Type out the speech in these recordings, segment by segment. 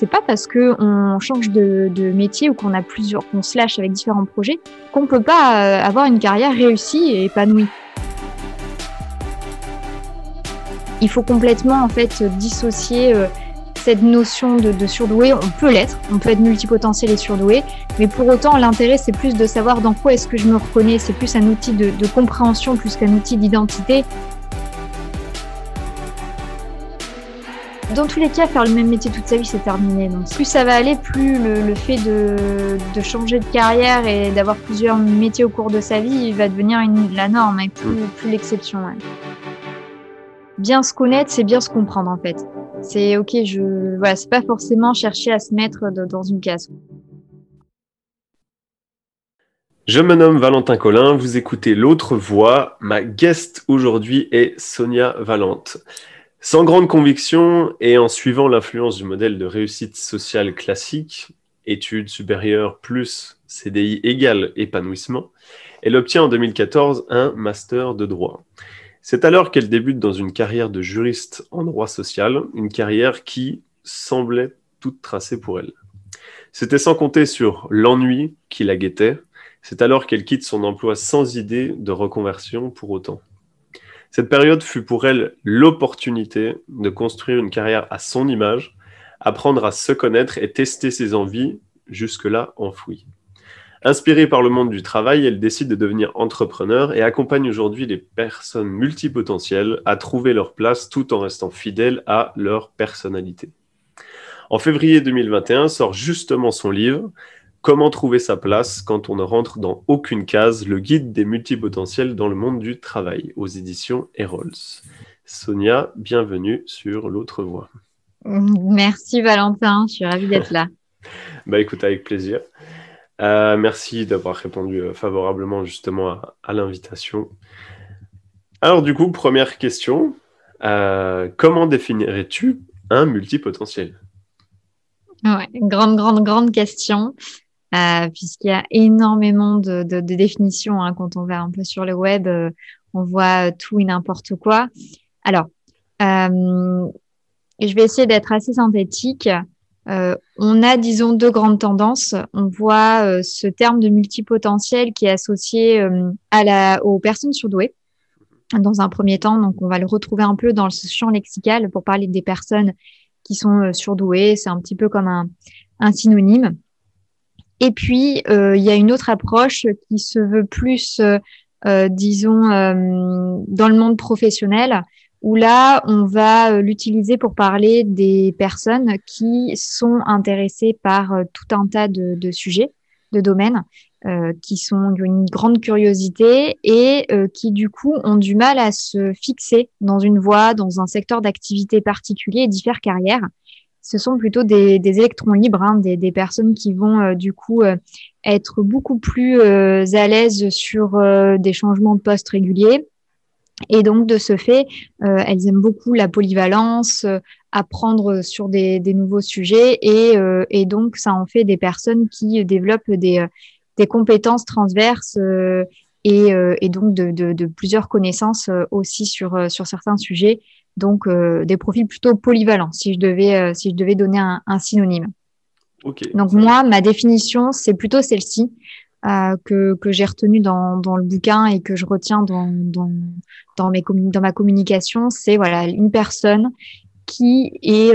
c'est pas parce que on change de, métier ou qu'on a plusieurs, qu'on se lâche avec différents projets qu'on peut pas euh, avoir une carrière réussie et épanouie. Il faut complètement en fait dissocier euh, cette notion de, surdoué. On peut l'être, on peut être multipotentiel et surdoué, mais pour autant l'intérêt c'est plus de savoir dans quoi est-ce que je me reconnais. C'est plus un outil de compréhension plus qu'un outil d'identité dans tous les cas, faire le même métier toute sa vie, c'est terminé. Donc, plus ça va aller, plus le, fait de, changer de carrière et d'avoir plusieurs métiers au cours de sa vie va devenir la norme et plus, mm. l'exception. Bien se connaître, c'est bien se comprendre en fait. C'est ok, je voilà, c'est pas forcément chercher à se mettre dans une case. Je me nomme Valentin Collin, vous écoutez L'autre voix. Ma guest aujourd'hui est Sonia Valente. Sans grande conviction et en suivant l'influence du modèle de réussite sociale classique, études supérieures plus CDI égale épanouissement, elle obtient en 2014 un master de droit. C'est alors qu'elle débute dans une carrière de juriste en droit social, une carrière qui semblait toute tracée pour elle. C'était sans compter sur l'ennui qui la guettait, c'est alors qu'elle quitte son emploi sans idée de reconversion pour autant. Cette période fut pour elle l'opportunité de construire une carrière à son image, apprendre à se connaître et tester ses envies, jusque-là enfouies. Inspirée par le monde du travail, elle décide de devenir entrepreneur et accompagne aujourd'hui les personnes multipotentielles à trouver leur place tout en restant fidèles à leur personnalité. En février 2021 sort justement son livre Comment trouver sa place quand on ne rentre dans aucune case Le guide des multipotentiels dans le monde du travail aux éditions Erols. Sonia, bienvenue sur l'autre voie. Merci Valentin, je suis ravie d'être là. bah écoute, avec plaisir. Euh, merci d'avoir répondu euh, favorablement justement à, l'invitation. Alors du coup, première question, euh, comment définirais-tu un multipotentiel? Ouais, grande, grande, grande question. Euh, puisqu'il y a énormément de, de, de définitions hein, quand on va un peu sur le web, euh, on voit tout et n'importe quoi. Alors, euh, je vais essayer d'être assez synthétique. Euh, on a, disons, deux grandes tendances. On voit euh, ce terme de multipotentiel qui est associé à la, aux personnes surdouées dans un premier temps. Donc, on va le retrouver un peu dans le champ lexical pour parler des personnes qui sont surdouées. C'est un petit peu comme un, un synonyme. Et puis, euh, il y a une autre approche qui se veut plus, euh, euh, disons, dans le monde professionnel, où là, on va l'utiliser pour parler des personnes qui sont intéressées par tout un tas de, de sujets, de domaines, qui sont une grande curiosité et qui, du coup, ont du mal à se fixer dans une voie, dans un secteur d'activité particulier et d'y faire carrière ce sont plutôt des, électrons libres, hein, des, personnes qui vont euh, du coup euh, être beaucoup plus euh, à l'aise sur des changements de poste réguliers. Et donc, de ce fait, elles aiment beaucoup la polyvalence, apprendre sur des, nouveaux sujets, et, donc ça en fait des personnes qui développent des, compétences transverses et, donc de, plusieurs connaissances aussi sur, sur certains sujets donc euh, des profils plutôt polyvalents, si je devais, euh, si je devais donner un, synonyme. Donc moi, ma définition, c'est plutôt celle-ci euh, que, que j'ai retenue dans, dans, le bouquin et que je retiens dans, dans, dans, mes dans ma communication. C'est voilà une personne qui, est,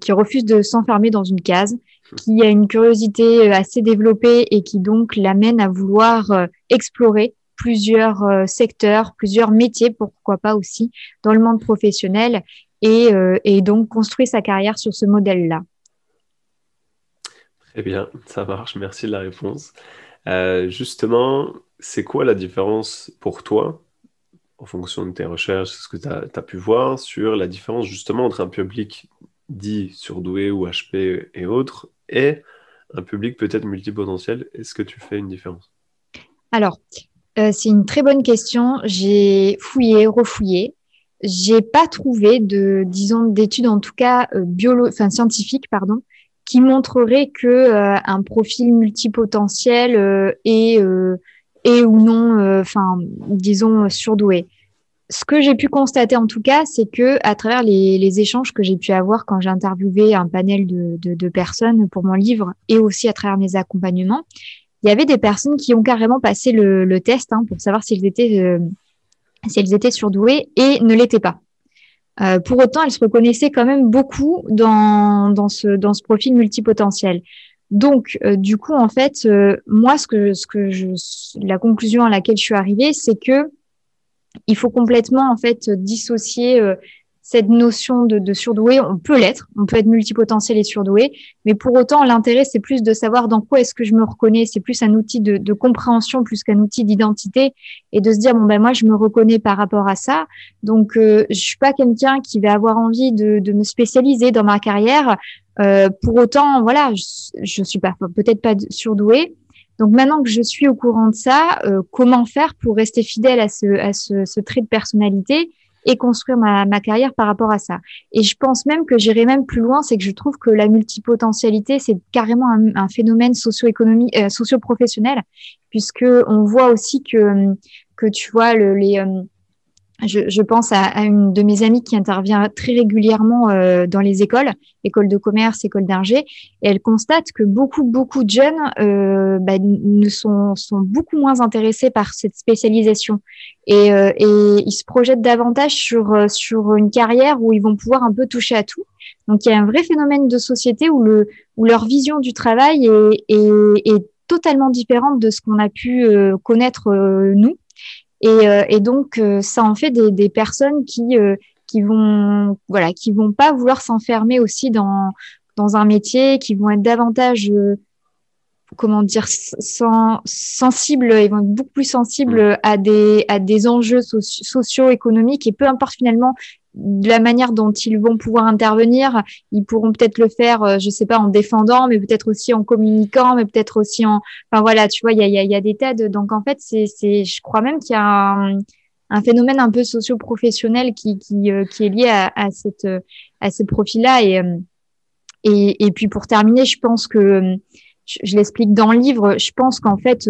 qui refuse de s'enfermer dans une case, qui a une curiosité assez développée et qui donc l'amène à vouloir explorer plusieurs euh, secteurs, plusieurs métiers, pourquoi pas aussi, dans le monde professionnel et, euh, et donc construire sa carrière sur ce modèle-là. Très bien, ça marche, merci de la réponse. Euh, justement, c'est quoi la différence pour toi, en fonction de tes recherches, ce que tu as, pu voir, sur la différence justement entre un public dit surdoué ou HP et autres, et un public peut-être multipotentiel? Est-ce que tu fais une différence? Alors, euh, c'est une très bonne question. J'ai fouillé, refouillé. J'ai pas trouvé de, disons, d'études en tout cas euh, biolo, enfin scientifiques, pardon, qui montreraient que euh, un profil multipotentiel est, est ou non, enfin, disons, surdoué. ce que j'ai pu constater en tout cas, c'est que à travers les, échanges que j'ai pu avoir quand j'ai interviewé un panel de, personnes pour mon livre et aussi à travers mes accompagnements, il y avait des personnes qui ont carrément passé le, test hein, pour savoir s'ils étaient, euh, étaient surdouées et ne l'étaient pas. Euh, pour autant, elles se reconnaissaient quand même beaucoup dans, dans, ce, dans ce profil multipotentiel. Donc, euh, du coup, en fait, moi, ce que, ce que je, la conclusion à laquelle je suis arrivée, c'est que il faut complètement en fait dissocier cette notion de, surdoué. On peut l'être, on peut être multipotentiel et surdoué, mais pour autant l'intérêt c'est plus de savoir dans quoi est-ce que je me reconnais. C'est plus un outil de, compréhension plus qu'un outil d'identité et de se dire bon ben moi je me reconnais par rapport à ça. Donc euh, je suis pas quelqu'un qui va avoir envie de, me spécialiser dans ma carrière. Euh, pour autant voilà je, je suis pas peut-être pas surdoué donc maintenant que je suis au courant de ça, euh, comment faire pour rester fidèle à ce, à ce, ce trait de personnalité et construire ma, carrière par rapport à ça. Et je pense même que j'irai même plus loin, c'est que je trouve que la multipotentialité, c'est carrément un, un phénomène socio-économique, euh, socio-professionnel, puisque on voit aussi que que tu vois le, les euh, je, je, pense à, à, une de mes amies qui intervient très régulièrement euh, dans les écoles, écoles de commerce, écoles d'ingé, et elle constate que beaucoup, beaucoup de jeunes euh, bah, ne sont, sont beaucoup moins intéressés par cette spécialisation et, euh, et ils se projettent davantage sur, euh, sur une carrière où ils vont pouvoir un peu toucher à tout. Donc il y a un vrai phénomène de société où, le, où leur vision du travail est, est, est totalement différente de ce qu'on a pu euh, connaître nous. Et, euh, et donc, euh, ça en fait des, des personnes qui, euh, qui vont, voilà, qui vont pas vouloir s'enfermer aussi dans, dans un métier, qui vont être davantage comment dire sans, sensibles ils vont être beaucoup plus sensibles à des à des enjeux socio-économiques. Et peu importe finalement de la manière dont ils vont pouvoir intervenir, ils pourront peut-être le faire, euh, je sais pas, en défendant, mais peut-être aussi en communiquant, mais peut-être aussi en, enfin voilà, tu vois, il y a, y, a, y a des tas de, donc en fait, c'est, c'est, je crois même qu'il y a un, un, phénomène un peu socio-professionnel qui, qui, euh, qui est lié à, à cette, à ce profil-là. Et, euh, et, et puis pour terminer, je pense que, je l'explique dans le livre, je pense qu'en fait,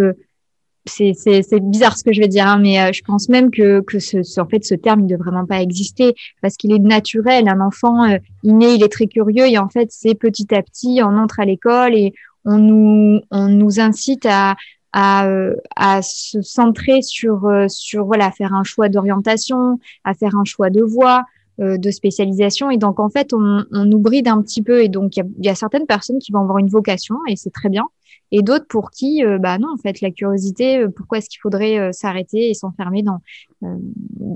c'est bizarre ce que je vais dire, hein, mais euh, je pense même que, que ce, en fait, ce terme ne devrait vraiment pas exister parce qu'il est naturel. Un enfant, euh, naît, il est très curieux et en fait, c'est petit à petit, on entre à l'école et on nous, on nous incite à, à, euh, à se centrer sur, sur voilà, faire un choix d'orientation, à faire un choix de voie, de spécialisation. Et donc, en fait, on, on nous bride un petit peu. Et donc, il y, y a, certaines personnes qui vont avoir une vocation et c'est très bien et d'autres pour qui, euh, bah non, en fait, la curiosité, euh, pourquoi est-ce qu'il faudrait euh, s'arrêter et s'enfermer dans.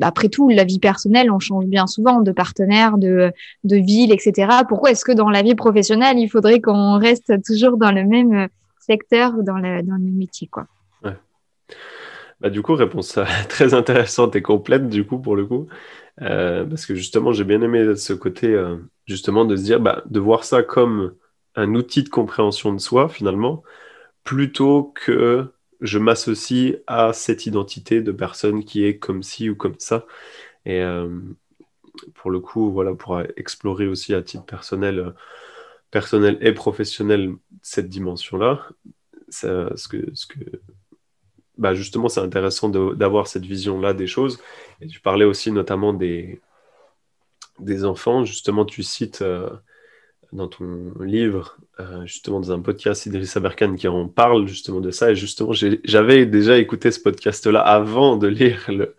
après tout, la vie personnelle, on change bien souvent de partenaire, de, de ville, etc. Pourquoi est-ce que dans la vie professionnelle, il faudrait qu'on reste toujours dans le même secteur ou dans le, dans le métier, quoi? Bah, du coup, réponse très intéressante et complète, du coup, pour le coup. parce que justement, j'ai bien aimé ce côté, justement, de se dire, bah, de voir ça comme un outil de compréhension de soi, finalement, plutôt que je m'associe à cette identité de personne qui est comme ci ou comme ça. Et euh, pour le coup, voilà, pour explorer aussi à titre personnel, personnel et professionnel cette dimension-là, ce que, ce que, bah justement, c'est intéressant d'avoir cette vision-là des choses. Et tu parlais aussi notamment des, des enfants. Justement, tu cites euh, dans ton livre, euh, justement dans un podcast Idrissa Berkane qui en parle justement de ça. Et justement, j'avais déjà écouté ce podcast-là avant de lire le,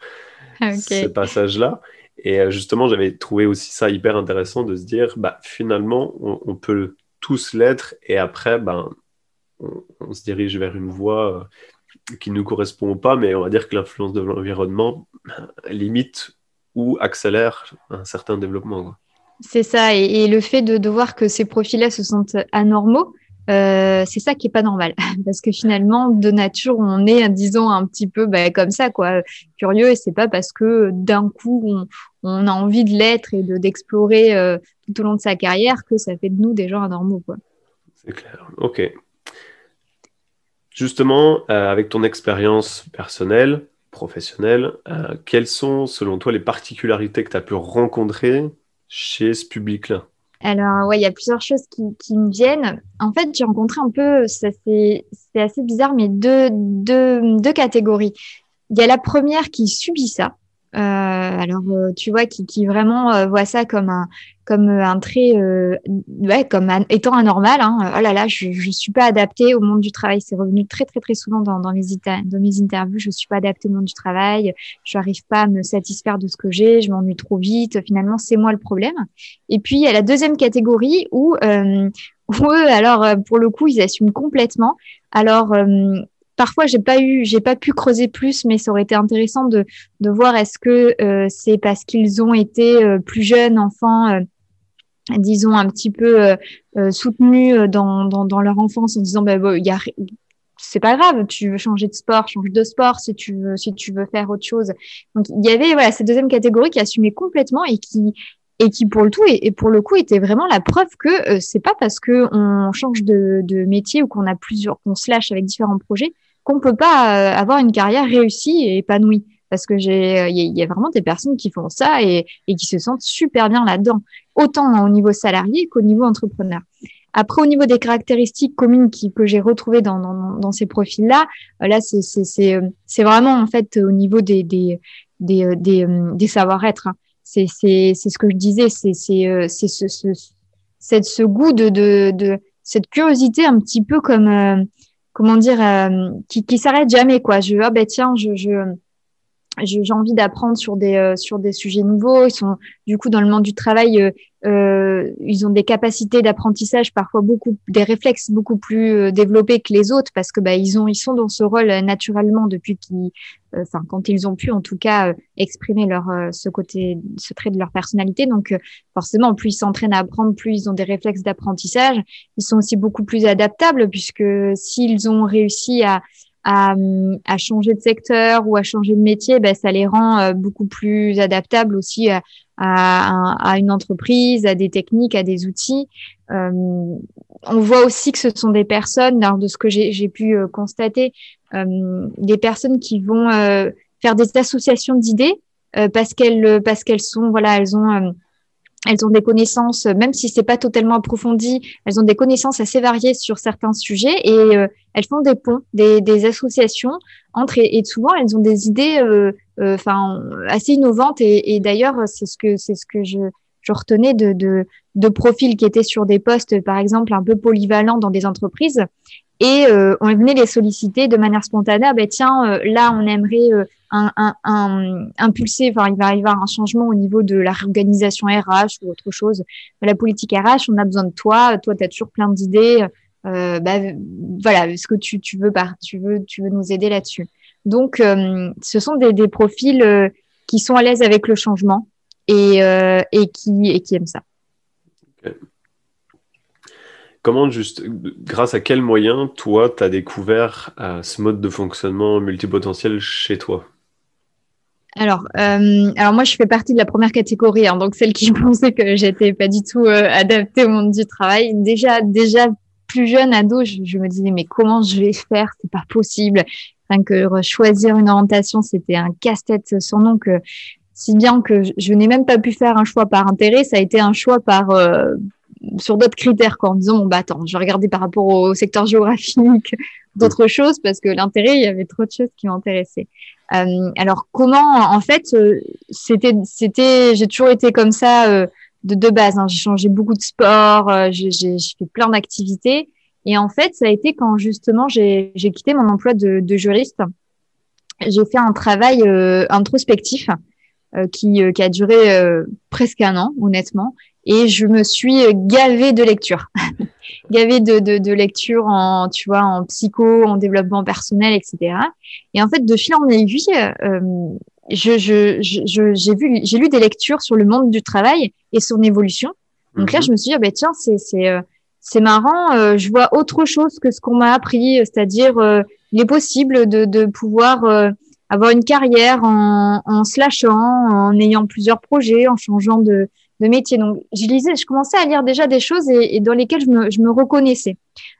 ce passage-là. Et euh, justement, j'avais trouvé aussi ça hyper intéressant de se dire, bah, finalement, on, peut tous l'être et après, ben, on, se dirige vers une voie euh, qui ne nous correspond pas, mais on va dire que l'influence de l'environnement limite ou accélère un certain développement. C'est ça. Et, le fait de, de, voir que ces profils-là se sentent anormaux, euh, c'est ça qui est pas normal. Parce que finalement, de nature, on est, disons, un petit peu bah, comme ça, quoi, curieux. Et c'est pas parce que d'un coup, on, a envie de l'être et de d'explorer euh, tout au long de sa carrière que ça fait de nous des gens anormaux, quoi. C'est clair. Ok. Justement, euh, avec ton expérience personnelle, professionnelle, quelles sont, selon toi, les particularités que tu as pu rencontrer chez ce public-là alors, ouais, il y a plusieurs choses qui, qui me viennent. En fait, j'ai rencontré un peu, c'est assez bizarre, mais deux, deux, deux catégories. Il y a la première qui subit ça, Euh, alors, euh, tu vois, qui, qui vraiment euh, voit ça comme un, comme un trait, ouais, comme étant anormal. Hein. Oh là là, je ne suis pas adaptée au monde du travail. C'est revenu très, très, très souvent dans, dans, mes, dans mes interviews. Je suis pas adaptée au monde du travail. Je n'arrive pas à me satisfaire de ce que j'ai. Je m'ennuie trop vite. Finalement, c'est moi le problème. Et puis, il y a la deuxième catégorie où, où eux, alors, pour le coup, ils assument complètement. Alors, parfois j'ai pas eu, j'ai pas pu creuser plus, mais ça aurait été intéressant de, de voir est-ce que euh, c'est parce qu'ils ont été euh, plus jeunes enfants, euh, disons un petit peu soutenus dans, dans, dans, leur enfance en disant bah, bon, y a c'est pas grave, tu veux changer de sport, change de sport si tu veux, si tu veux faire autre chose. Donc il y avait voilà cette deuxième catégorie qui assumait complètement et qui et qui pour le tout et, pour le coup était vraiment la preuve que c'est pas parce que on change de, de métier ou qu'on a plusieurs qu'on se lâche avec différents projets qu'on peut pas euh, avoir une carrière réussie et épanouie. Parce que j'ai, il y, a vraiment des personnes qui font ça et, et qui se sentent super bien là-dedans, autant au niveau salarié qu'au niveau entrepreneur. Après, au niveau des caractéristiques communes qui, que j'ai retrouvées dans, dans, dans ces profils-là, euh, là, c'est, c'est, euh, vraiment en fait au niveau des, des, des, des, savoir-être. Hein. C'est, ce que je disais, c'est, ce, ce, cette, ce goût de, de, de, cette curiosité un petit peu comme, comment dire, euh, qui, qui s'arrête jamais, quoi. Je, ah ben tiens, je, je j'ai envie d'apprendre sur des euh, sur des sujets nouveaux. Ils sont du coup dans le monde du travail, euh, euh ils ont des capacités d'apprentissage parfois beaucoup, des réflexes beaucoup plus développés que les autres parce que bah ils ont ils sont dans ce rôle naturellement depuis qu'ils, enfin quand ils ont pu en tout cas exprimer leur ce côté, ce trait de leur personnalité. Donc forcément, plus ils s'entraînent à apprendre, plus ils ont des réflexes d'apprentissage. Ils sont aussi beaucoup plus adaptables puisque s'ils ont réussi à à, à, changer de secteur ou à changer de métier, ben, ça les rend euh, beaucoup plus adaptables aussi à, à, à, une entreprise, à des techniques, à des outils. Euh, on voit aussi que ce sont des personnes, de ce que j'ai pu euh, constater, euh, des personnes qui vont faire des associations d'idées parce qu'elles parce qu'elles sont voilà elles ont elles ont des connaissances, même si c'est pas totalement approfondi, elles ont des connaissances assez variées sur certains sujets et euh, elles font des ponts, des, associations entre et, souvent elles ont des idées, euh, euh, enfin assez innovantes et, et d'ailleurs c'est ce que c'est ce que je, je retenais de, de, de profils qui étaient sur des postes par exemple un peu polyvalents dans des entreprises et on venait les solliciter de manière spontanée. Ah ben tiens, là on aimerait un, un, impulser, enfin, il va y avoir un changement au niveau de la réorganisation RH ou autre chose. La politique RH, on a besoin de toi. Toi, tu as toujours plein d'idées. Euh, bah, voilà, est-ce que tu, tu, veux, tu, veux, tu veux nous aider là-dessus Donc, euh, ce sont des, des profils euh, qui sont à l'aise avec le changement et, et, qui, et qui aiment ça. Comment juste, grâce à quels moyens, toi, tu as découvert ce mode de fonctionnement multipotentiel chez toi? Alors, euh, alors moi, je fais partie de la première catégorie, hein, donc celle qui pensait que j'étais pas du tout euh, adaptée au monde du travail. Déjà, déjà plus jeune ado, je, je me disais mais comment je vais faire? C'est pas possible. Enfin, que choisir une orientation, c'était un casse-tête sans nom que si bien que je, n'ai même pas pu faire un choix par intérêt, ça a été un choix par euh, sur d'autres critères, quoi, en disant bon bah attends, je vais regarder par rapport au secteur géographique, d'autres choses, parce que l'intérêt, il y avait trop de choses qui m'intéressaient. Euh, alors comment, en fait, euh, c'était, c'était, j'ai toujours été comme ça euh, de, de base. Hein. J'ai changé beaucoup de sport, euh, j'ai, j'ai, fait plein d'activités. Et en fait, ça a été quand justement j'ai, j'ai quitté mon emploi de, de juriste. J'ai fait un travail introspectif qui, qui a duré presque un an, honnêtement et je me suis gavée de lecture, gavée de, de, de, lecture en, tu vois, en psycho, en développement personnel, etc. Et en fait, de fil en aiguille, euh, je, je, je, j'ai vu, j'ai lu des lectures sur le monde du travail et son évolution. Donc là, mhm. je me suis dit, ah ben tiens, c'est, c'est, euh, c'est marrant. Euh, je vois autre chose que ce qu'on m'a appris, c'est-à-dire euh, il est possible de, de pouvoir avoir une carrière en, en se lâchant, en ayant plusieurs projets, en changeant de de métier. Donc, je lisais, je commençais à lire déjà des choses et, dans lesquelles je me, je me reconnaissais,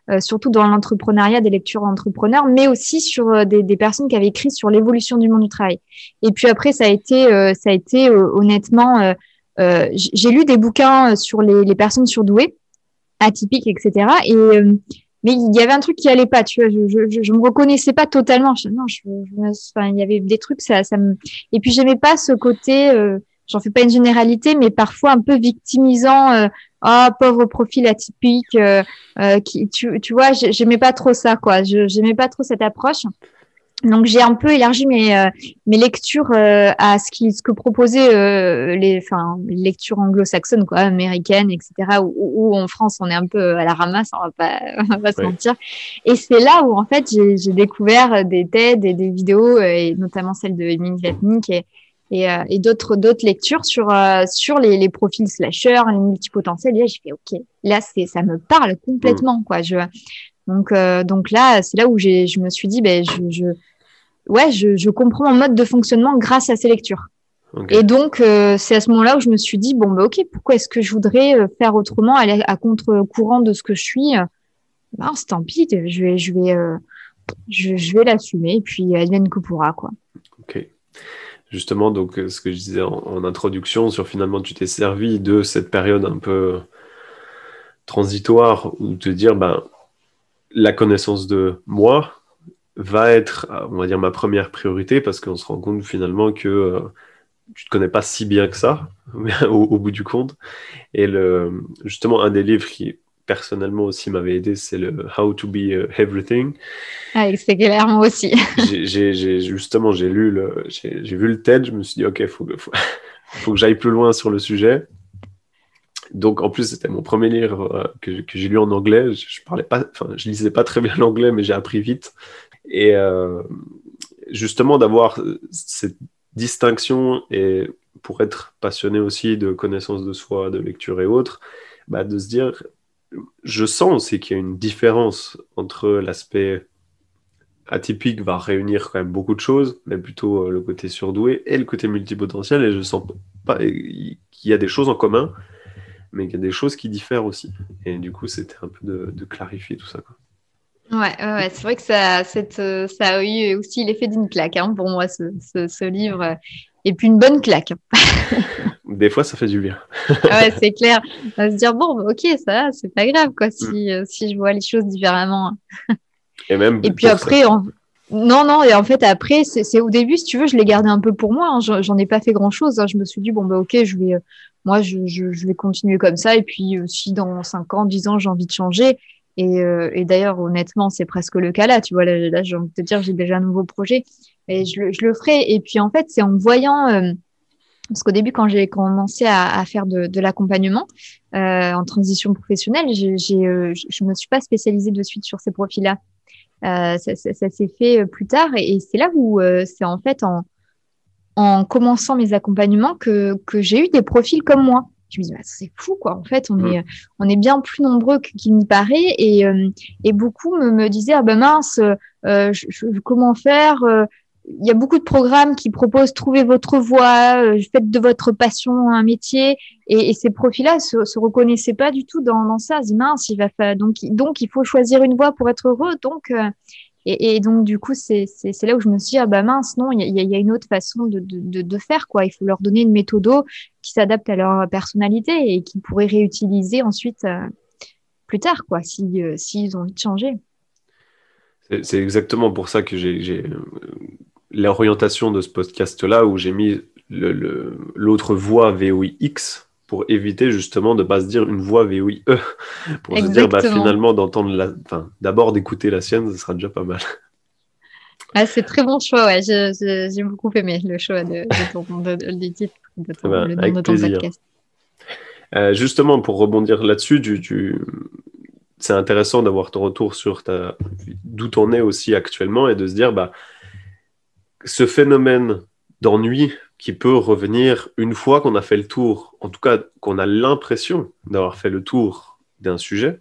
euh, surtout dans l'entrepreneuriat, des lectures entrepreneurs, mais aussi sur euh, des, des, personnes qui avaient écrit sur l'évolution du monde du travail. Et puis après, ça a été, euh, ça a été honnêtement, j'ai lu des bouquins sur les, les personnes surdouées, atypiques, etc. Et mais il y avait un truc qui allait pas, tu vois. Je, je, je me reconnaissais pas totalement. non, je, enfin, il y avait des trucs, ça, ça me. Et puis j'aimais pas ce côté. J'en fais pas une généralité, mais parfois un peu victimisant. Euh, oh, pauvre profil atypique. Euh, euh qui, tu, tu vois, j'aimais pas trop ça, quoi. J'aimais pas trop cette approche. Donc j'ai un peu élargi mes, euh, mes lectures euh, à ce, qui, ce que proposaient euh, les, enfin, les lectures anglo-saxonnes, quoi, américaines, etc. Où, en France on est un peu à la ramasse, on va pas, on va pas se mentir. Et c'est là où en fait j'ai découvert des TED et des vidéos, et notamment celle de Emile Vatnik et, et, et d'autres d'autres lectures sur sur les, les profils slasher, les multipotentiels. Et là j'ai fait ok, là c'est ça me parle complètement, quoi. Je donc, euh, donc là, c'est là où je me suis dit, ben, je, je ouais, je, je, comprends mon mode de fonctionnement grâce à ces lectures. Et donc, euh, c'est à ce moment-là où je me suis dit, bon, ben, ok, pourquoi est-ce que je voudrais euh, faire autrement, aller à contre-courant de ce que je suis ben, tant pis, je vais, je vais, je, je, vais l'assumer, et puis advienne que pourra, quoi. Ok. Justement, donc, ce que je disais en, introduction, sur finalement, tu t'es servi de cette période un peu transitoire où te dire, ben, la connaissance de moi va être, on va dire, ma première priorité parce qu'on se rend compte finalement que euh, tu ne te connais pas si bien que ça au, bout du compte. Et le, justement, un des livres qui personnellement aussi m'avait aidé, c'est le How to Be euh, Everything. Ah, c'est clairement aussi. j'ai, justement, j'ai lu le, j'ai, vu le TED, je me suis dit, ok, il faut, faut, faut que j'aille plus loin sur le sujet. Donc, en plus, c'était mon premier livre euh, que, que j'ai lu en anglais. Je, je, parlais pas, enfin, je lisais pas très bien l'anglais, mais j'ai appris vite. Et euh, justement, d'avoir cette distinction et pour être passionné aussi de connaissance de soi, de lecture et autres, bah, de se dire, je sens aussi qu'il y a une différence entre l'aspect atypique va réunir quand même beaucoup de choses, mais plutôt euh, le côté surdoué et le côté multipotentiel, et je sens pas qu'il y a des choses en commun, mais il y a des choses qui diffèrent aussi. Et du coup, c'était un peu de, clarifier tout ça. Quoi. Ouais, c'est vrai que ça, euh, ça a eu aussi l'effet d'une claque hein, pour moi, ce, ce, livre. Et puis une bonne claque. Des fois, ça fait du bien. ouais, c'est clair. On va se dire, bon, bah, ok, ça, c'est pas grave, quoi, si, mm. euh, si je vois les choses différemment. Et même. Et puis après, non, non, et en fait, après, c'est au début, si tu veux, je l'ai gardé un peu pour moi. Hein. J'en ai pas fait grand chose. Hein. Je me suis dit, bon, bah, ok, je vais, moi, je, je, vais continuer comme ça. Et puis, euh, si dans 5 ans, 10 ans, j'ai envie de changer, et, euh, et d'ailleurs, honnêtement, c'est presque le cas là. Tu vois, là, j'ai envie de te dire, j'ai déjà un nouveau projet et je le, je le ferai. Et puis, en fait, c'est en voyant, euh, parce qu'au début, quand j'ai commencé à, à, faire de, de l'accompagnement euh, en transition professionnelle, j'ai, euh, je me suis pas spécialisée de suite sur ces profils-là. Euh, ça, ça, ça s'est fait plus tard et, et c'est là où c'est en fait en, en commençant mes accompagnements que, que j'ai eu des profils comme moi. Je me dis, bah, c'est fou, quoi. En fait, on, mm. est, on est bien plus nombreux qu'il n'y paraît. Et, euh, et beaucoup me, me disaient, ah ben mince, euh, je, comment faire euh, Il y a beaucoup de programmes qui proposent trouver votre voie, euh, faites de votre passion un métier. Et, ces profils-là se, se reconnaissaient pas du tout dans, dans ça. Ils mince, il va faire, donc, donc il faut choisir une voie pour être heureux. Donc, et, donc, du coup, c'est là où je me suis dit, ah bah mince, non, il y a, une autre façon de, de, faire, quoi. Il faut leur donner une méthode qui s'adapte à leur personnalité et qu'ils pourraient réutiliser ensuite euh, plus tard, quoi, s'ils euh, ont envie de changer. C'est exactement pour ça que j'ai euh, l'orientation de ce podcast-là où j'ai mis l'autre le, voix VOIX pour éviter justement de ne pas se dire une voix VOIE, pour se dire bah, finalement d'entendre la, enfin d'abord d'écouter la sienne, ce sera déjà pas mal. Ah, c'est très bon choix, ouais. J'ai beaucoup aimé le choix de, de ton, de, de, de ton, le nom de ton podcast. Euh, justement, pour rebondir là-dessus, tu, tu... c'est intéressant d'avoir ton retour sur ta... d'où on es aussi actuellement et de se dire, bah, ce phénomène d'ennui qui peut revenir une fois qu'on a fait le tour, en tout cas qu'on a l'impression d'avoir fait le tour d'un sujet,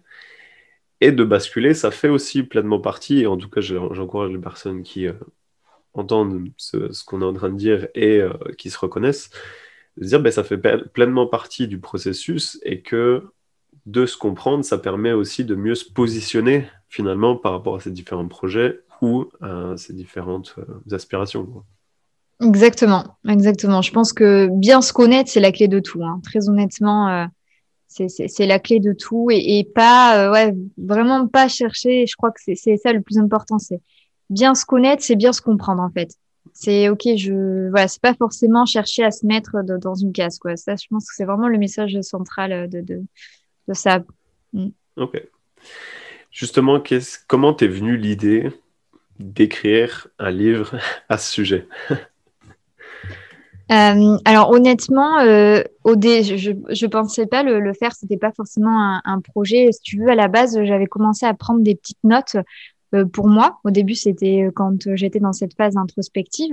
et de basculer, ça fait aussi pleinement partie, et en tout cas j'encourage les personnes qui euh, entendent ce, qu'on est en train de dire et euh, qui se reconnaissent, de dire ben, ça fait pleinement partie du processus et que de se comprendre, ça permet aussi de mieux se positionner finalement par rapport à ces différents projets ou à ces différentes euh, aspirations. Exactement, exactement. Je pense que bien se connaître, c'est la clé de tout. Hein. Très honnêtement, euh, c'est la clé de tout et, pas, ouais, vraiment pas chercher. Je crois que c'est ça le plus important. C'est bien se connaître, c'est bien se comprendre en fait. C'est ok, je voilà, c'est pas forcément chercher à se mettre dans une case quoi. Ça, je pense que c'est vraiment le message central de, de, de ça. Mm. Ok. Justement, comment t'es venue l'idée d'écrire un livre à ce sujet euh, alors honnêtement, euh, au dé, je ne pensais pas le, le faire, c'était pas forcément un, projet. Si tu veux, à la base, j'avais commencé à prendre des petites notes euh, pour moi. Au début, c'était quand j'étais dans cette phase introspective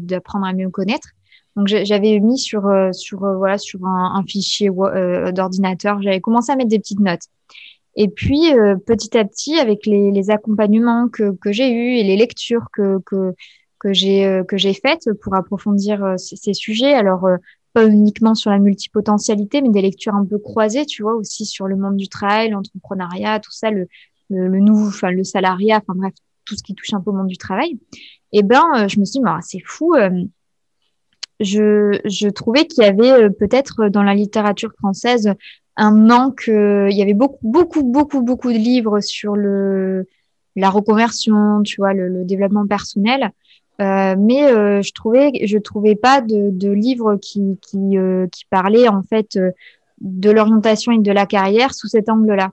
d'apprendre de, de, à mieux connaître. Donc j'avais mis sur sur voilà sur un, un fichier d'ordinateur, j'avais commencé à mettre des petites notes. Et puis, euh, petit à petit, avec les, les accompagnements que, que j'ai eus et les lectures que, que, que j'ai euh, que j'ai faites pour approfondir euh, ces, sujets, alors pas uniquement sur la multipotentialité, mais des lectures un peu croisées, tu vois, aussi sur le monde du travail, l'entrepreneuriat, tout ça, le, le, le nouveau, enfin le salariat, enfin bref, tout ce qui touche un peu au monde du travail. Et ben, je me suis dit, bah, c'est fou. je, je trouvais qu'il y avait peut-être dans la littérature française un manque. Euh, il y avait beaucoup, beaucoup, beaucoup, beaucoup de livres sur le la reconversion, tu vois, le, développement personnel. Euh, mais euh, je trouvais, je trouvais pas de, de livres qui qui, qui parlaient en fait de l'orientation et de la carrière sous cet angle-là.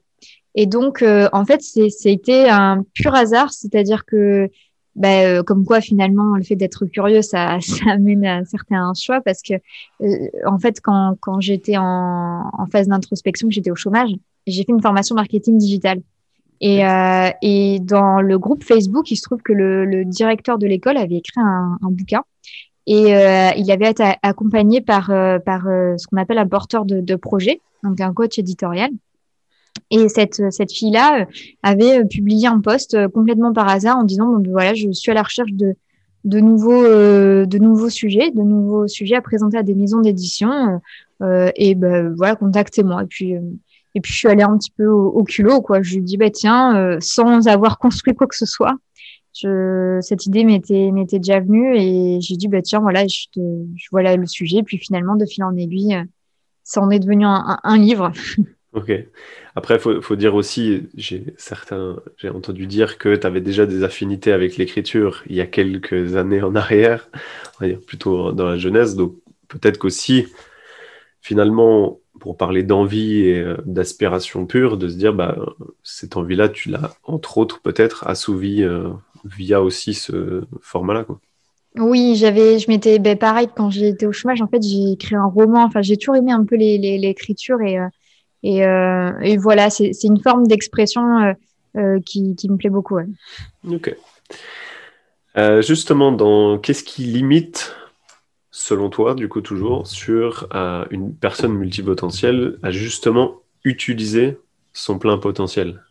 Et donc, en fait, c'était un pur hasard, c'est-à-dire que bah, euh, comme quoi finalement le fait d'être curieux ça, ça amène à certains choix parce que euh, en fait quand, quand j'étais en, en phase d'introspection que j'étais au chômage j'ai fait une formation marketing digital et, euh, et dans le groupe Facebook il se trouve que le, le directeur de l'école avait écrit un, un bouquin. Et euh, il avait été accompagné par par ce qu'on appelle un porteur de, de projet donc un coach éditorial et cette, cette fille-là euh, avait euh, publié un post euh, complètement par hasard en disant bon, ben voilà, je suis à la recherche de, de, nouveaux, de nouveaux sujets, de nouveaux sujets à présenter à des maisons d'édition. Euh, et ben voilà, contactez-moi. Et puis, et puis je suis allée un petit peu au, culot, quoi. Je lui dis bah tiens, sans avoir construit quoi que ce soit, je, cette idée m'était m'était déjà venue et j'ai dit bah tiens voilà, je, te, je voilà le sujet. Puis finalement, de fil en aiguille, ça en est devenu un, un livre. Ok. Après, il faut, dire aussi, j'ai certains, j'ai entendu dire que tu avais déjà des affinités avec l'écriture il y a quelques années en arrière, plutôt dans la jeunesse. Donc peut-être qu'aussi, finalement, pour parler d'envie et euh, d'aspiration pure, de se dire, bah, cette envie-là, tu l'as entre autres peut-être assouvie euh, via aussi ce format-là. Oui, j'avais, je m'étais, ben, pareil, quand j'étais au chômage, en fait, j'ai écrit un roman. Enfin, j'ai toujours aimé un peu l'écriture et. Euh, et, euh, et voilà, c'est une forme d'expression euh, euh, qui, me plaît beaucoup. Ok. justement, dans qu'est-ce qui limite selon toi, du coup, toujours, sur une personne multipotentielle à justement utiliser son plein potentiel?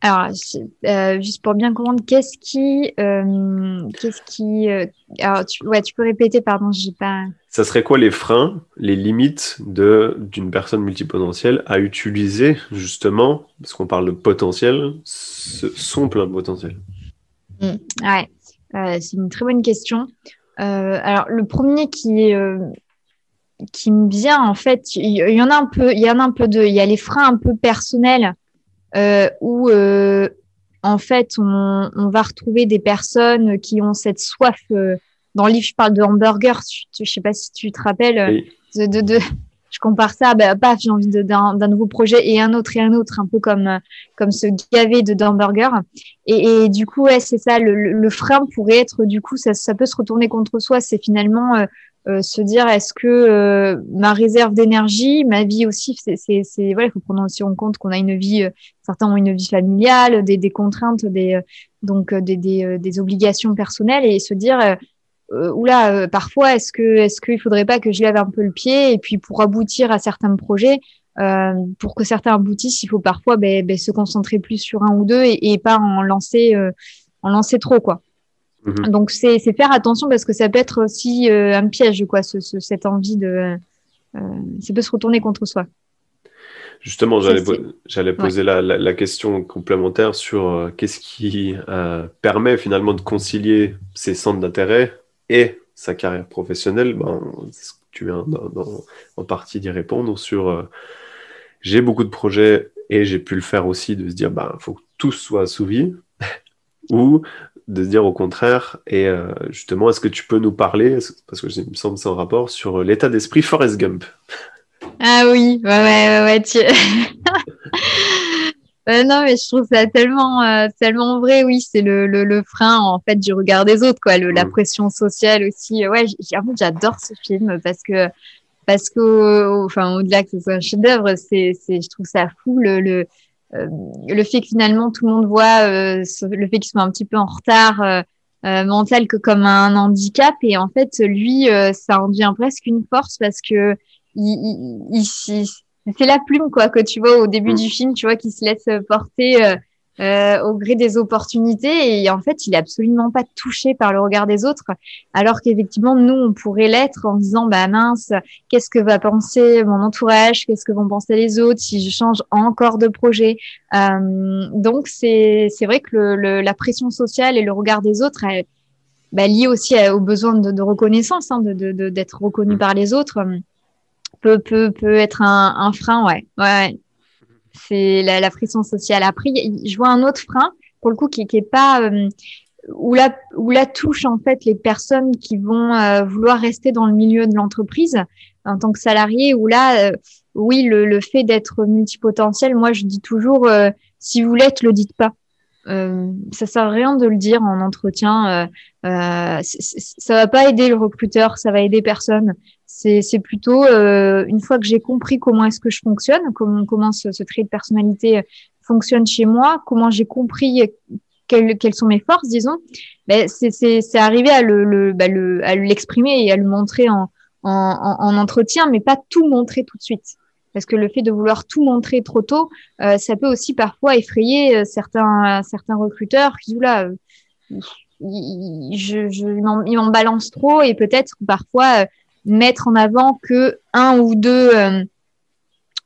Alors, euh, juste pour bien comprendre, qu'est-ce qui, euh, qu'est-ce qui, euh, alors tu, ouais, tu peux répéter, pardon, j'ai pas. Ça serait quoi les freins, les limites de d'une personne multipotentielle à utiliser justement, parce qu'on parle de potentiel, son plein potentiel? Mmh, ouais, c'est une très bonne question. Alors le premier qui qui me vient en fait, il y en a un peu, il y en a un peu de, il y a les freins un peu personnels où euh, en fait on, on, va retrouver des personnes qui ont cette soif. Euh, dans le livre, je parle de hamburger. Je, je sais pas si tu te rappelles. De, de, de, je compare ça, bah, paf, j'ai envie d'un nouveau projet et un autre et un autre, un peu comme comme ce gavé de hamburger. Et, et, du coup, ouais, c'est ça. Le, le, frein pourrait être, du coup, ça, ça peut se retourner contre soi. C'est finalement euh, se dire est-ce que euh, ma réserve d'énergie, ma vie aussi, c'est, voilà, il faut prendre aussi en compte qu'on a une vie, euh, certains ont une vie familiale, des, des contraintes, des donc des, des, des, obligations personnelles et se dire euh, oula, parfois est-ce que est-ce qu'il faudrait pas que je lève un peu le pied et puis pour aboutir à certains projets, euh, pour que certains aboutissent, il faut parfois ben, ben, se concentrer plus sur un ou deux et, et pas en lancer en lancer trop quoi. Mhm. Donc c'est faire attention parce que ça peut être aussi euh, un piège, quoi, ce, ce, cette envie de, euh, ça peut se retourner contre soi. Justement, j'allais poser la, la, la, question complémentaire sur euh, qu'est-ce qui permet finalement de concilier ses centres d'intérêt et sa carrière professionnelle? Ben, tu viens en partie d'y répondre sur j'ai beaucoup de projets et j'ai pu le faire aussi de se dire bah faut que tout soit assouvi ou de se dire au contraire et euh, justement est-ce que tu peux nous parler parce que il me semble c'est en rapport sur l'état d'esprit Forrest Gump? Ah oui, ouais ouais ouais, tu... non, mais je trouve ça tellement, euh, tellement vrai. Oui, c'est le, le, le, frein en fait du regard des autres, quoi. Le, La mm. pression sociale aussi. Ouais, j'adore ce film parce que parce que, enfin, au-delà que ce soit un chef-d'œuvre, c'est, c'est, je trouve ça fou le, le, euh, le fait que finalement tout le monde voit euh, le fait qu'il soit un petit peu en retard euh, mental que comme un handicap et en fait lui, ça en devient presque une force parce que il, il, il c'est la plume quoi que tu vois au début mm. du film, tu vois, qui se laisse porter euh, au gré des opportunités et en fait, il est absolument pas touché par le regard des autres, alors qu'effectivement, nous, on pourrait l'être en disant, bah mince, qu'est-ce que va penser mon entourage, qu'est-ce que vont penser les autres si je change encore de projet? Euh, donc, c'est c'est vrai que le, la pression sociale et le regard des autres. est bah, lié aussi au besoin de, de reconnaissance, hein, de d'être reconnu mm. par les autres peut, peut, peut être un, un frein, ouais. ouais. C'est la, la, pression sociale. Après, je vois un autre frein, pour le coup, qui, qui est pas euh, où la où la touche en fait les personnes qui vont euh, vouloir rester dans le milieu de l'entreprise en tant que salarié. Où là, euh, oui, le, le fait d'être multipotentiel, moi, je dis toujours, si vous l'êtes, le dites pas. Euh, ça sert à rien de le dire en entretien. Euh, euh, ça va pas aider le recruteur, ça va aider personne. C'est plutôt euh, une fois que j'ai compris comment est-ce que je fonctionne, comment comment ce, ce, trait de personnalité fonctionne chez moi, comment j'ai compris quelles, quelles, sont mes forces, disons. Ben, c'est arriver à le, le, ben, le à l'exprimer et à le montrer en, en, en entretien, mais pas tout montrer tout de suite parce que le fait de vouloir tout montrer trop tôt, euh, ça peut aussi parfois effrayer euh, certains certains recruteurs qui là, euh, je, je, ils m'en balancent trop et peut-être parfois mettre en avant que un ou deux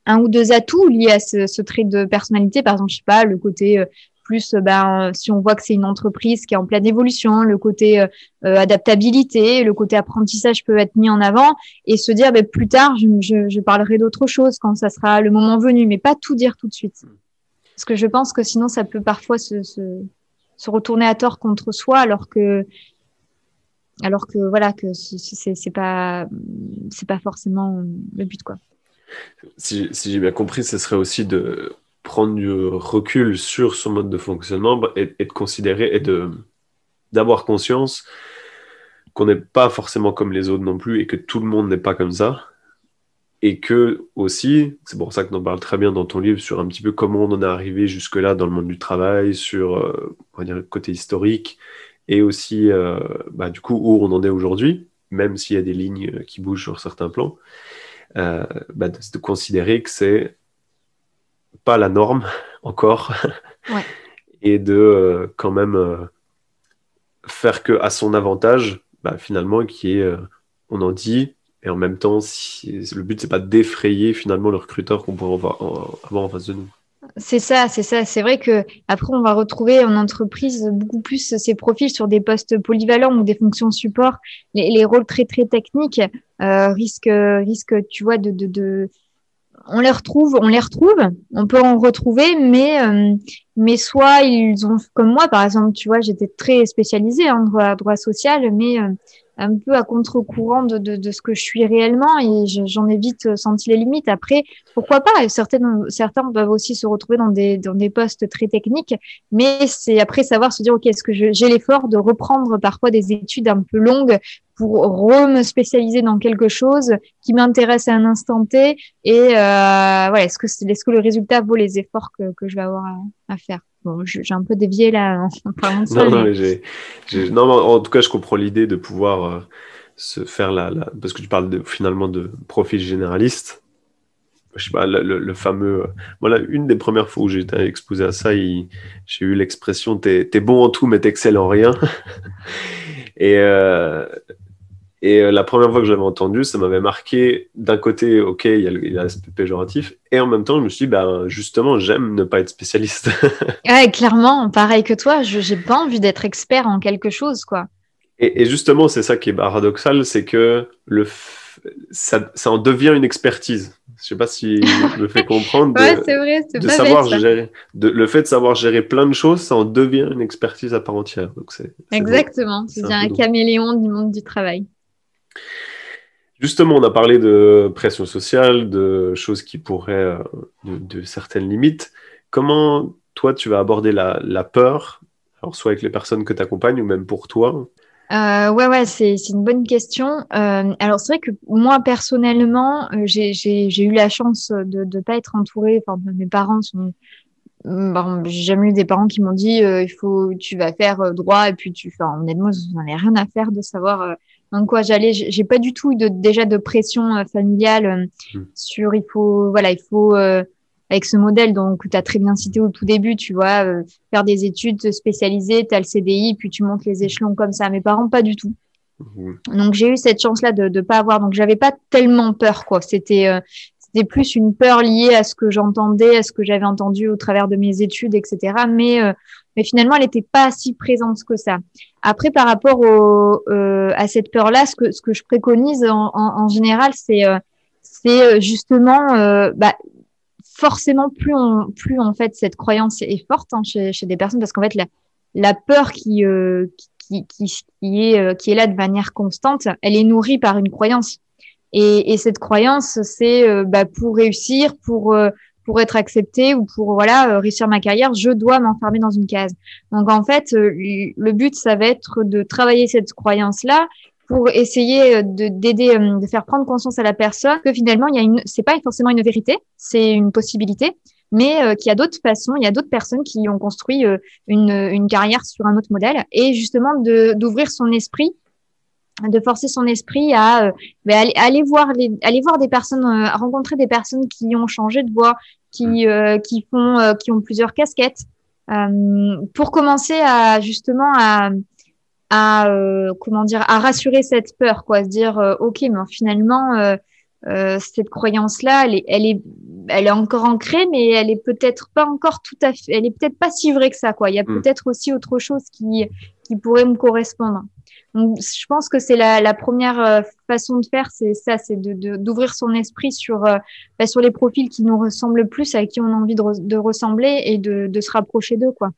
un ou deux atouts liés à ce, ce, trait de personnalité, par exemple, je sais pas, le côté plus, ben, si on voit que c'est une entreprise qui est en pleine évolution, le côté euh, euh, adaptabilité, le côté apprentissage peut être mis en avant et se dire ben, plus tard, je, je, je parlerai d'autre chose quand ça sera le moment venu, mais pas tout dire tout de suite. Parce que je pense que sinon, ça peut parfois se, se, se retourner à tort contre soi, alors que alors que voilà que c'est pas c'est pas forcément le but quoi. Si, j'ai bien compris, ce serait aussi de prendre du recul sur son mode de fonctionnement et, de considérer et de d'avoir conscience qu'on n'est pas forcément comme les autres non plus et que tout le monde n'est pas comme ça. Et que aussi, c'est pour ça que tu en parles très bien dans ton livre sur un petit peu comment on en est arrivé jusque-là dans le monde du travail, sur euh, on va dire, le côté historique et aussi euh, bah, du coup où on en est aujourd'hui, même s'il y a des lignes qui bougent sur certains plans, euh, bah, de considérer que c'est pas la norme encore. et de euh, quand même faire que à son avantage, bah, finalement, qui est, on en dit, et en même temps, si, le but, c'est pas d'effrayer finalement le recruteur qu'on pourrait avoir en, face de nous. C'est ça, c'est ça. C'est vrai que après, on va retrouver en entreprise beaucoup plus ces profils sur des postes polyvalents ou des fonctions support. Les, rôles très très techniques euh, risquent, risque, tu vois, de, de, de on les retrouve, on les retrouve, on peut en retrouver, mais euh, mais soit ils ont comme moi par exemple, tu vois, j'étais très spécialisée en droit, droit social, mais euh, un peu à contre-courant de, de, de, ce que je suis réellement et j'en ai vite senti les limites. Après, pourquoi pas? Certaines, Certains peuvent aussi se retrouver dans des, dans des postes très techniques, mais c'est après savoir se dire, OK, est-ce que j'ai l'effort de reprendre parfois des études un peu longues pour re-me spécialiser dans quelque chose qui m'intéresse à un instant T? Et euh, voilà, est-ce que, est-ce que le résultat vaut les efforts que, que je vais avoir à, à faire? Bon, j'ai un peu dévié là en parlant de. Non, non, mais... non, en tout cas, je comprends l'idée de pouvoir euh, se faire la, Parce que tu parles de, finalement de profil généraliste. Je sais pas, le, fameux. Voilà, une des premières fois où été exposé à ça, j'ai eu l'expression T'es es bon en tout, mais t'excelles en rien. Et euh, et euh, la première fois que j'avais entendu, ça m'avait marqué d'un côté, ok, il y a l'aspect péjoratif, et en même temps, je me suis dit, bah, justement, j'aime ne pas être spécialiste. ouais, clairement, pareil que toi, je n'ai pas envie d'être expert en quelque chose, quoi. Et, justement, c'est ça qui est paradoxal, c'est que le ça, ça en devient une expertise. Je sais pas si je me fais comprendre. ouais, c'est vrai, c'est de savoir gérer, de, le fait de savoir gérer plein de choses, ça en devient une expertise à part entière. Donc c'est exactement. C'est un, un caméléon du monde du travail. Justement, on a parlé de pression sociale, de choses qui pourraient, euh, de, certaines limites. Comment toi tu vas aborder la, la peur, alors soit avec les personnes que tu accompagnes ou même pour toi euh, ouais, ouais, c'est une bonne question. Euh, alors, c'est vrai que moi, personnellement, euh, j'ai eu la chance de ne pas être entourée. Enfin, mes parents sont. Bon, j'ai jamais eu des parents qui m'ont dit euh, il faut, tu vas faire droit et puis tu. Enfin, honnêtement, j'en ai rien à faire de savoir dans quoi j'allais. J'ai pas du tout de, déjà de pression familiale mmh. sur il faut, voilà, il faut avec ce modèle donc tu as très bien cité au tout début, tu vois, euh, faire des études spécialisées, tu as le CDI, puis tu montes les échelons comme ça. Mes parents, pas du tout. Mmh. Donc j'ai eu cette chance-là de ne pas avoir, donc j'avais pas tellement peur, quoi. C'était euh, c'était plus une peur liée à ce que j'entendais, à ce que j'avais entendu au travers de mes études, etc. Mais euh, mais finalement, elle n'était pas si présente que ça. Après, par rapport au, à cette peur-là, ce que ce que je préconise en, en, en général, c'est c'est justement bah, forcément, plus on, plus en fait cette croyance est forte hein, chez, chez, des personnes, parce qu'en fait la, la peur qui, euh, qui, qui, qui, est, euh, qui est là de manière constante, elle est nourrie par une croyance. Et, et cette croyance, c'est euh, bah, pour réussir, pour pour être accepté ou pour voilà réussir ma carrière, je dois m'enfermer dans une case. Donc en fait, le but, ça va être de travailler cette croyance-là pour essayer euh, de d'aider, euh, de faire prendre conscience à la personne que finalement, il y a une, c'est pas forcément une vérité, c'est une possibilité, mais euh, qu'il y a d'autres façons, il y a d'autres personnes qui ont construit une, une carrière sur un autre modèle. Et justement de d'ouvrir son esprit de forcer son esprit à ben, aller, aller, voir les, aller voir des personnes, rencontrer des personnes qui ont changé de voie, qui qui font, qui ont plusieurs casquettes, pour commencer à justement à à euh, comment dire à rassurer cette peur quoi se dire euh, ok mais finalement euh, euh, cette croyance là elle est elle est elle est encore ancrée mais elle est peut-être pas encore tout à fait elle est peut-être pas si vraie que ça quoi. Il y a mm. peut-être aussi autre chose qui qui pourrait me correspondre. Donc je pense que c'est la, la première façon de faire c'est ça c'est de d'ouvrir son esprit sur bah, sur les profils qui nous ressemblent le plus à qui on a envie de, de ressembler et de, de se rapprocher d'eux quoi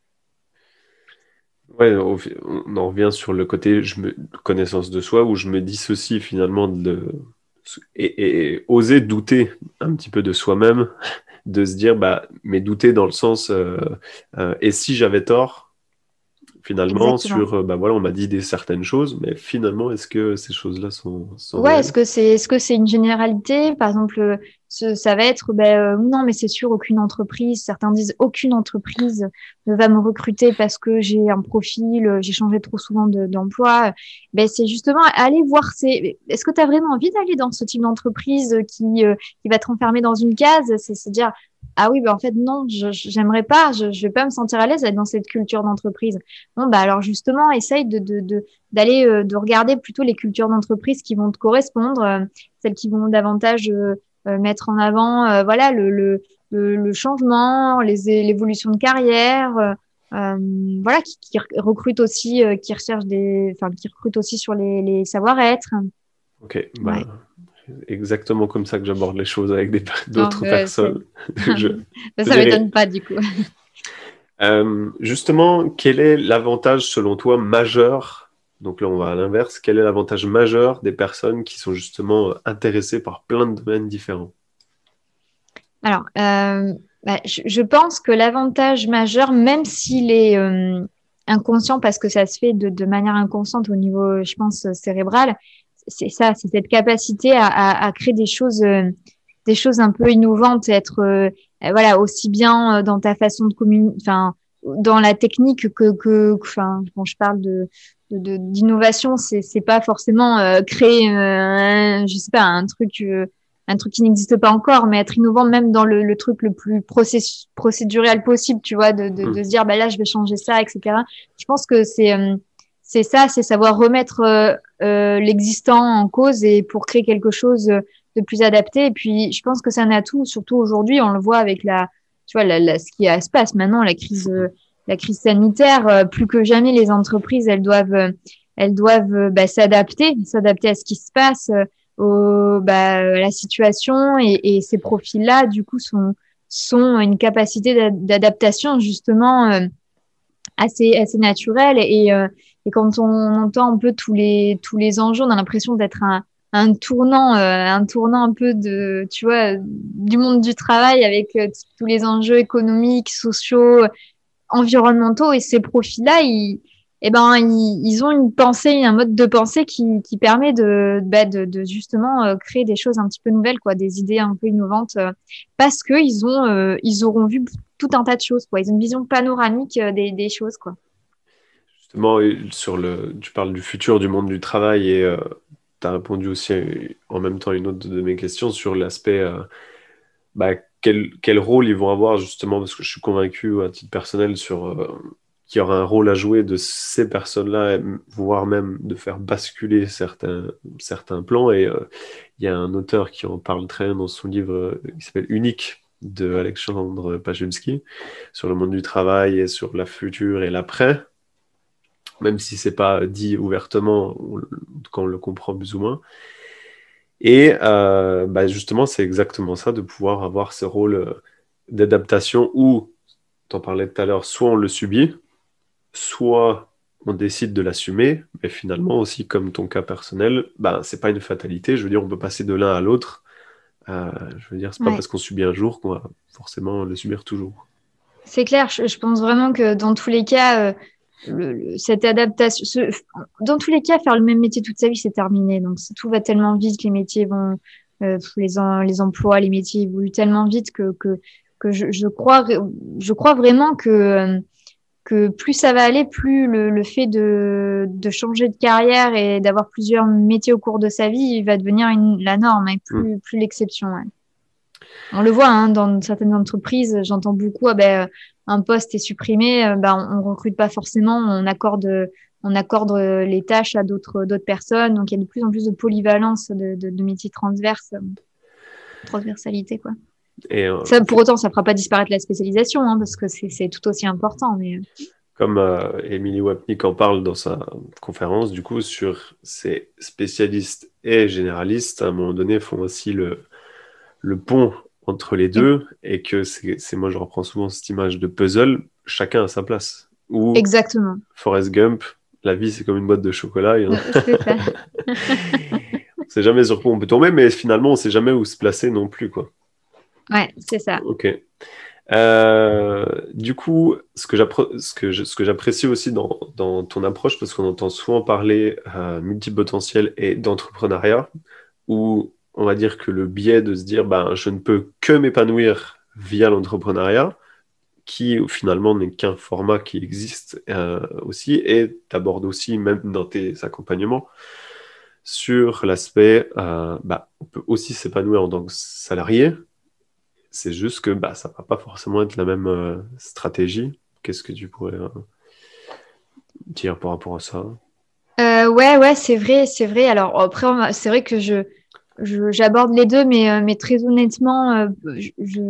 Ouais, on en revient sur le côté je me, connaissance de soi où je me dissocie finalement de, et, oser douter un petit peu de soi-même, de se dire, bah, mais douter dans le sens, euh, euh, et si j'avais tort, finalement sur euh, bah voilà on m'a dit des certaines choses mais finalement est-ce que ces choses-là sont, sont ouais est-ce que c'est est-ce que c'est une généralité? Par exemple ce, ça va être ben euh, non mais c'est sûr aucune entreprise certains disent aucune entreprise ne va me recruter parce que j'ai un profil j'ai changé trop souvent d'emploi ben c'est justement aller voir est-ce que tu as vraiment envie d'aller dans ce type d'entreprise qui euh, qui va te renfermer dans une case? C'est se dire ah oui, bah en fait non, j'aimerais pas, je, je vais pas me sentir à l'aise dans cette culture d'entreprise. Bon bah alors justement, essaye de de d'aller euh, de, regarder plutôt les cultures d'entreprise qui vont te correspondre, euh, celles qui vont davantage euh, mettre en avant voilà le, le le, changement, les l'évolution de carrière. voilà, qui, qui recrutent aussi, qui recherchent des, enfin, qui recrutent aussi sur les, les savoir-être. Ok, bah, exactement comme ça que j'aborde les choses avec d'autres personnes. ça ne m'étonne pas du coup. Euh, justement, quel est l'avantage selon toi majeur Donc là, on va à l'inverse. Quel est l'avantage majeur des personnes qui sont justement intéressées par plein de domaines différents? Alors, euh, bah, je, pense que l'avantage majeur, même s'il est euh, inconscient parce que ça se fait de, manière inconsciente au niveau, je pense, cérébral, c'est ça, c'est cette capacité à, créer des choses, euh, des choses un peu innovantes, être euh, voilà aussi bien euh, dans ta façon de communiquer, enfin dans la technique que que, enfin quand je parle de d'innovation, c'est c'est pas forcément créer, je sais pas, un truc un truc qui n'existe pas encore, mais être innovant même dans le, le truc le plus procédural possible, tu vois, de, de, mmh. de, se dire, bah là, je vais changer ça, etc. Je pense que c'est c'est ça, c'est savoir remettre euh, euh, l'existant en cause et pour créer quelque chose de plus adapté. Et puis, je pense que c'est un atout, surtout aujourd'hui, on le voit avec la, tu vois, la, ce qui se passe maintenant, la crise, euh, la crise sanitaire. plus que jamais, les entreprises, elles doivent, elles doivent bah, s'adapter, s'adapter à ce qui se passe. au, bah, la situation et, et ces profils-là, du coup, sont, sont une capacité d'adaptation justement euh, assez, assez naturelle. Et, euh, et quand on entend un peu tous les, tous les enjeux, on a l'impression d'être un, un tournant, euh, un tournant un peu de, tu vois, du monde du travail avec tous les enjeux économiques, sociaux, environnementaux. Et ces profils-là, ils, eh ben, ils, ont une pensée, un mode de pensée qui, permet de, bah, de, de, justement euh, créer des choses un petit peu nouvelles, quoi, des idées un peu innovantes, euh, parce que ils ont, euh, ils auront vu tout un tas de choses, quoi. Ils ont une vision panoramique des, choses, quoi. Justement, sur le, tu parles du futur du monde du travail et tu as répondu aussi en même temps une autre de mes questions sur l'aspect bah, quel, rôle ils vont avoir justement, parce que je suis convaincu à titre personnel sur qui aura un rôle à jouer de ces personnes-là, voire même de faire basculer certains, plans. Et euh, il y a un auteur qui en parle très dans son livre euh, qui s'appelle Unique de Alexandre Pajulski sur le monde du travail et sur la future et l'après, même si c'est pas dit ouvertement, quand on le comprend plus ou moins. Et euh, bah justement, c'est exactement ça, de pouvoir avoir ce rôle d'adaptation où, tu en parlais tout à l'heure, soit on le subit, soit on décide de l'assumer, mais finalement aussi, comme ton cas personnel, ben, c'est pas une fatalité. Je veux dire, on peut passer de l'un à l'autre. Euh, je veux dire, c'est pas parce qu'on subit un jour qu'on va forcément le subir toujours. C'est clair, je, pense vraiment que dans tous les cas, euh, cette adaptation, dans tous les cas, faire le même métier toute sa vie, c'est terminé. Donc tout va tellement vite, les métiers vont, euh, les, les emplois, les métiers évoluent tellement vite que, que, que je, je, crois, je crois vraiment que que plus ça va aller, plus le, le fait de, de, changer de carrière et d'avoir plusieurs métiers au cours de sa vie va devenir une, la norme et plus, mm. plus l'exception. Ouais. On le voit hein, dans certaines entreprises, j'entends beaucoup, ah ben, un poste est supprimé, euh, ben, on, on recrute pas forcément, on accorde, on accorde les tâches à d'autres, d'autres personnes. Donc il y a de plus en plus de polyvalence de, de, de métiers transverses, transversalité quoi. Et, euh, ça, pour autant, ça ne fera pas disparaître la spécialisation, hein, parce que c'est tout aussi important. Mais... Euh. Comme euh, Émilie Wapnick en parle dans sa conférence, du coup, sur ces spécialistes et généralistes, à un moment donné, font aussi le, le pont entre les deux, et que c'est moi, je reprends souvent cette image de puzzle, chacun a sa place. Ou Exactement. Forrest Gump, la vie, c'est comme une boîte de chocolat. Et... on sait jamais sur quoi on peut tomber, mais finalement, on sait jamais où se placer non plus, quoi. Ouais, c'est ça. Ok. Euh, du coup, ce que j'apprécie aussi dans, dans, ton approche, parce qu'on entend souvent parler euh, multipotentiel et d'entrepreneuriat, où on va dire que le biais de se dire ben, je ne peux que m'épanouir via l'entrepreneuriat, qui finalement n'est qu'un format qui existe euh, aussi, et t'abordes aussi, même dans tes accompagnements, sur l'aspect, euh, bah, on peut aussi s'épanouir en tant que salarié, c'est juste que bah, ça va pas forcément être la même euh, stratégie. Qu'est-ce que tu pourrais euh, dire par rapport à ça? Ouais, ouais, c'est vrai, c'est vrai. Alors après, c'est vrai que je j'aborde les deux, mais, mais très honnêtement, je,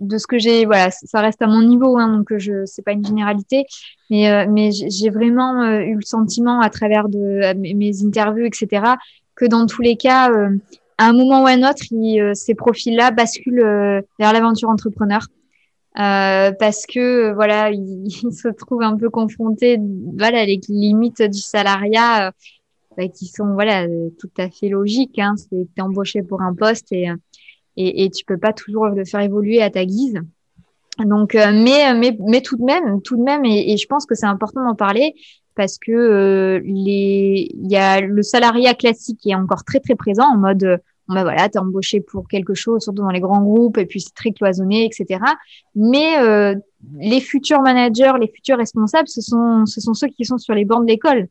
de ce que j'ai, voilà, ça reste à mon niveau, hein, donc je c'est pas une généralité, mais, mais j'ai vraiment eu le sentiment à travers de mes interviews, etc., que dans tous les cas, à un moment ou à un autre, euh, ces profils-là basculent euh, vers l'aventure entrepreneur. Euh, parce que voilà, ils, se trouvent un peu confrontés voilà, les limites du salariat bah, qui sont voilà tout à fait logiques. Hein. C'est embauché pour un poste et, et, et tu peux pas toujours le faire évoluer à ta guise. Donc, mais, mais, mais tout de même, tout de même, et, et je pense que c'est important d'en parler parce que les, il y a le salariat classique qui est encore très très présent en mode ben voilà, tu es embauché pour quelque chose, surtout dans les grands groupes, et puis c'est très cloisonné, etc. Mais euh, les futurs managers, les futurs responsables, ce sont, ce sont ceux qui sont sur les bancs de l'école.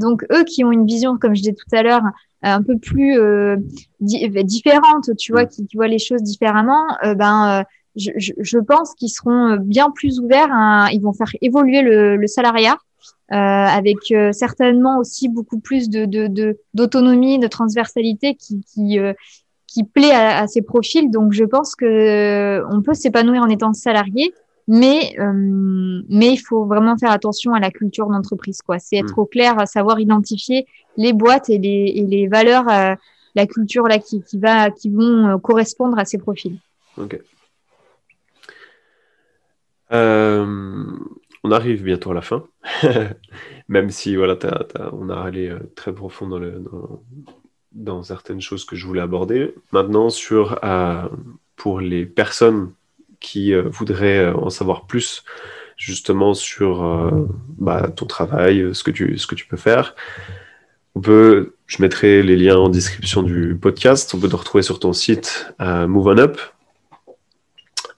Donc, eux qui ont une vision, comme je disais tout à l'heure, un peu plus euh, différente, tu vois, qui, qui, voient les choses différemment, euh, ben, euh, je, je, pense qu'ils seront bien plus ouverts, à, ils vont faire évoluer le, le salariat euh, avec euh, certainement aussi beaucoup plus de d'autonomie, de, de, transversalité qui, qui, euh, qui plaît à, à, ces profils. Donc, je pense que on peut s'épanouir en étant salarié, mais mais il faut vraiment faire attention à la culture d'entreprise. Quoi, c'est être mm. au clair, savoir identifier les boîtes et les, et les valeurs la culture là qui, qui va, qui vont correspondre à ces profils. Ok. on arrive bientôt à la fin, même si voilà, on a allé très profond dans, le, dans, certaines choses que je voulais aborder. Maintenant, sur, pour les personnes qui voudraient en savoir plus justement sur euh, bah, ton travail, ce que, tu, ce que tu peux faire. On peut, je mettrai les liens en description du podcast. On peut te retrouver sur ton site euh, Move On Up.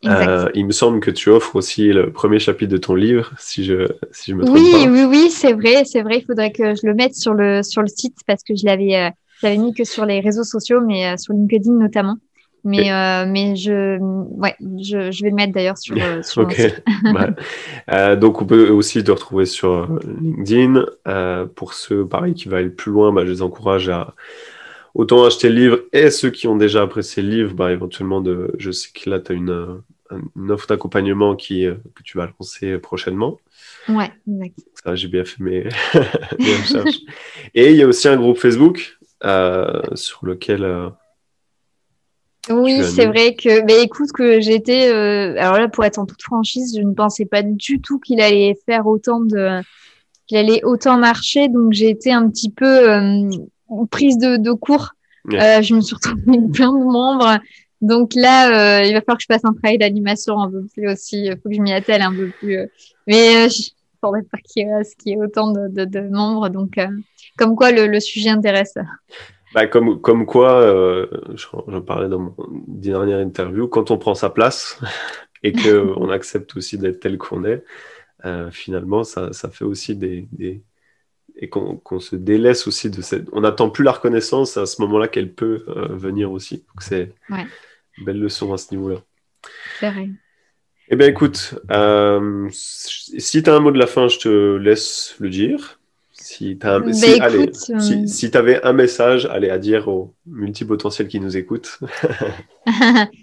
Euh, il me semble que tu offres aussi le premier chapitre de ton livre, si je, si je me trompe oui, pas. Oui, oui, c'est vrai, c'est vrai. Il faudrait que je le mette sur le, sur le site parce que je l'avais, l'avais mis que sur les réseaux sociaux, mais sur LinkedIn notamment. Mais, euh, mais je, ouais, je, je vais le mettre d'ailleurs sur, euh, sur Ok. euh, donc, on peut aussi te retrouver sur LinkedIn. Pour ceux, pareil, qui veulent aller plus loin, bah, je les encourage à autant acheter le livre et ceux qui ont déjà apprécié le livre, bah, éventuellement, de, je sais que là, tu as une, une offre d'accompagnement qui, que tu vas lancer prochainement. Ouais, exact. Ça, j'ai bien fait mes, mes recherches. Et il y a aussi un groupe Facebook sur lequel oui, c'est vrai que, mais écoute, que j'étais, euh, alors là, pour être en toute franchise, je ne pensais pas du tout qu'il allait faire autant de, qu'il allait autant marcher, donc j'ai été un petit peu euh, prise de, de cours. Euh, je me suis retrouvée avec plein de membres. Donc là, euh, il va falloir que je fasse un travail d'animation un peu plus aussi. Il faut que je m'y attelle un peu plus. mais je ne pas qu'il y, ait autant de, de, de membres. Donc, comme quoi, le, le sujet intéresse. Bah, comme, comme quoi, euh, j'en parlais dans mon dernière interview, quand on prend sa place et qu'on accepte aussi d'être tel qu'on est, euh, finalement, ça, ça, fait aussi des. des... et qu'on se délaisse aussi de cette. On n'attend plus la reconnaissance à ce moment-là qu'elle peut euh, venir aussi. Donc, c'est ouais. une belle leçon à ce niveau-là. C'est vrai. Eh bien, écoute, euh, si tu as un mot de la fin, je te laisse le dire. Si tu bah, si, euh, si, avais un message allez, à dire aux multipotentiels qui nous écoutent.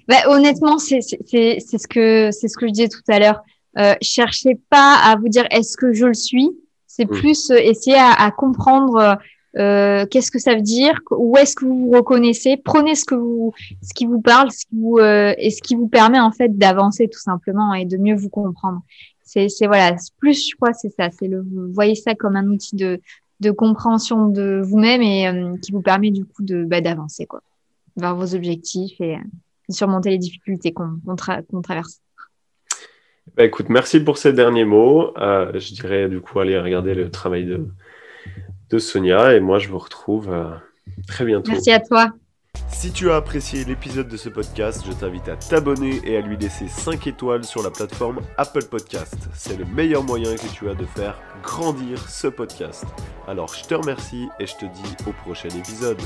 bah, honnêtement, c'est ce, que, ce que je disais tout à l'heure. Euh, cherchez pas à vous dire est-ce que je le suis? C'est mm. plus euh, essayer à, à comprendre euh, qu'est-ce que ça veut dire, où est-ce que vous vous reconnaissez? Prenez ce, que vous, ce qui vous parle ce qui vous, et ce qui vous permet en fait d'avancer tout simplement et de mieux vous comprendre c'est voilà plus je crois c'est ça c'est le vous voyez ça comme un outil de de compréhension de vous-même et euh, qui vous permet du coup de bah, d'avancer quoi vers vos objectifs et, de surmonter les difficultés qu'on qu'on traverse. Bah, écoute, merci pour ces derniers mots. Euh, je dirais du coup aller regarder le travail de, de Sonia et moi je vous retrouve euh, très bientôt. Merci à toi. Si tu as apprécié l'épisode de ce podcast, je t'invite à t'abonner et à lui laisser 5 étoiles sur la plateforme Apple Podcast. C'est le meilleur moyen que tu as de faire grandir ce podcast. Alors je te remercie et je te dis au prochain épisode.